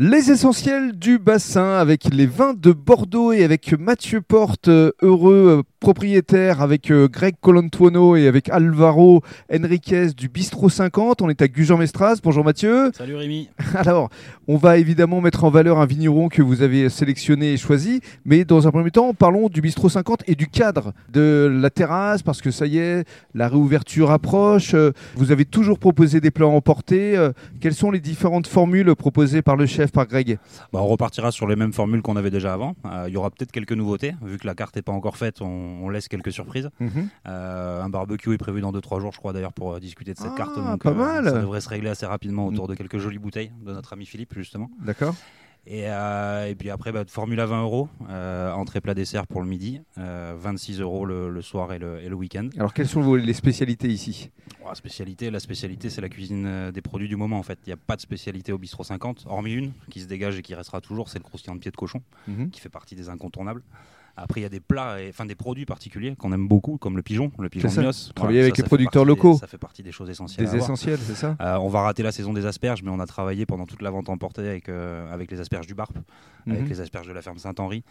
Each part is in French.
Les essentiels du bassin avec les vins de Bordeaux et avec Mathieu Porte, euh, heureux euh, propriétaire, avec euh, Greg Colantuono et avec Alvaro Enriquez du Bistro 50. On est à Gujan-Mestras. Bonjour Mathieu. Salut Rémi. Alors, on va évidemment mettre en valeur un vigneron que vous avez sélectionné et choisi, mais dans un premier temps, parlons du Bistro 50 et du cadre de la terrasse, parce que ça y est, la réouverture approche. Euh, Vous avez toujours proposé des plats emportés. Euh, Quelles sont les différentes formules proposées par le chef, par Greg? Bah, on repartira sur les mêmes formules qu'on avait déjà avant. Euh, Il y aura peut-être quelques nouveautés. Vu que la carte n'est pas encore faite, on, on laisse quelques surprises. Mhm. Euh, un barbecue est prévu dans 2-3 jours, je crois, d'ailleurs, pour euh, discuter de cette Ah, carte. Donc, pas euh, mal. Ça devrait se régler assez rapidement autour de quelques jolies bouteilles de notre ami Philippe, justement. D'accord. Et, euh, et puis après, bah, formule à 20 euros, entrée plat dessert pour le midi, euh, 26 euros le, le soir et le, week-end. Alors, quelles sont vos- les spécialités ici? Oh, la spécialité, la spécialité, c'est la cuisine des produits du moment en fait. Il n'y a pas de spécialité au bistrot 50, hormis une qui se dégage et qui restera toujours, c'est le croustillant de pied de cochon, Mhm. qui fait partie des incontournables. Après, il y a des plats, et, enfin des produits particuliers qu'on aime beaucoup, comme le pigeon, le pigeon. Mios. Travailler avec les ça fait producteurs des- locaux. ça fait partie des choses essentielles. Des essentiels, c'est ça Euh, on va rater la saison des asperges, mais on a travaillé pendant toute la vente emportée avec, euh, avec les asperges du Barp, avec Mhm. les asperges de la ferme Saint-Henri.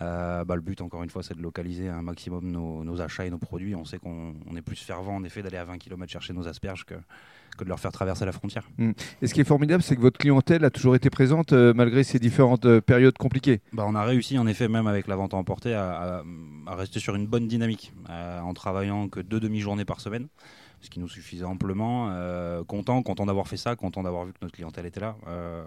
Euh, bah, le but, encore une fois, c'est de localiser un maximum nos, nos achats et nos produits. On sait qu'on on est plus fervent, en effet, d'aller à 20 km chercher nos asperges que, que de leur faire traverser la frontière. Et ce qui est formidable, c'est que votre clientèle a toujours été présente euh, malgré ces différentes euh, périodes compliquées. Bah, on a réussi, en effet, même avec la vente à emporter, à, à- à rester sur une bonne dynamique, euh, en travaillant que deux demi-journées par semaine, ce qui nous suffisait amplement. Euh, content, content d'avoir fait ça, content d'avoir vu que notre clientèle était là. Euh,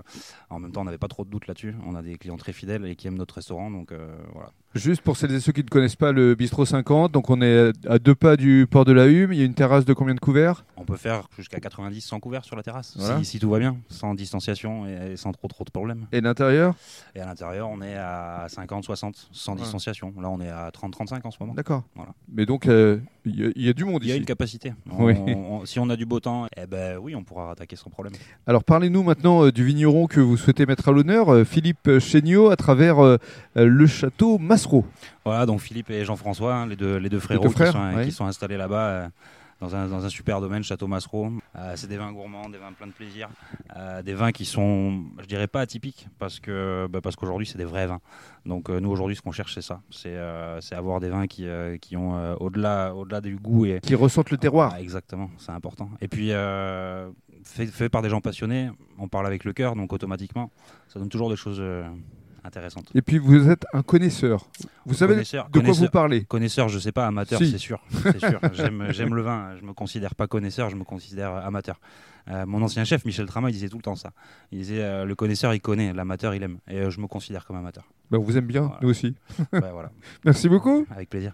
en même temps, on n'avait pas trop de doutes là-dessus. On a des clients très fidèles et qui aiment notre restaurant, donc euh, voilà. Juste pour celles et ceux qui ne connaissent pas le Bistrot 50, donc on est à deux pas du port de la Hume. Il y a une terrasse de combien de couverts? On peut faire jusqu'à 90 sans couvert sur la terrasse, Voilà. si, si tout va bien, sans distanciation et, sans trop trop de problèmes. Et l'intérieur? Et à l'intérieur, on est à 50, 60, sans Ouais. distanciation. Là, on est à 30, 35 en ce moment. D'accord. Voilà. Mais donc, euh, il y, a- il y a du monde Il y a ici. une capacité. On- Oui. on- si on a du beau temps, eh ben oui, on pourra attaquer sans problème. Alors parlez-nous maintenant euh, du vigneron que vous souhaitez mettre à l'honneur, euh, Philippe Chéniaud, à travers euh, le château Massereau. Voilà, donc Philippe et Jean-François, hein, les, deux, les deux frérots deux frères, qui, sont, ouais. qui sont installés là-bas dans, un, dans un super domaine, Château Massereau. Euh, c'est des vins gourmands, des vins plein de plaisir, euh, des vins qui sont, je dirais pas atypiques, parce que bah, parce qu'aujourd'hui c'est des vrais vins. Donc euh, nous aujourd'hui ce qu'on cherche c'est ça, c'est c'est avoir des vins qui, qui ont au-delà au-delà du goût et Qui ressentent le terroir. Ah, exactement, c'est important. Et puis, fait, fait par des gens passionnés, on parle avec le cœur, donc automatiquement, ça donne toujours des choses intéressantes. Et puis vous êtes un connaisseur. Vous savez Connaisseur- de quoi vous parlez Connaisseur, je sais pas, amateur, Si. c'est sûr. J'aime, le vin. Je me considère pas connaisseur, je me considère amateur. Euh, mon ancien chef, Michel Trama, il disait tout le temps ça. Il disait euh, le connaisseur, il connaît, l'amateur, il aime. Et euh, je me considère comme amateur. Ben, On vous aime bien, Voilà. nous aussi. Voilà, Merci beaucoup. avec plaisir.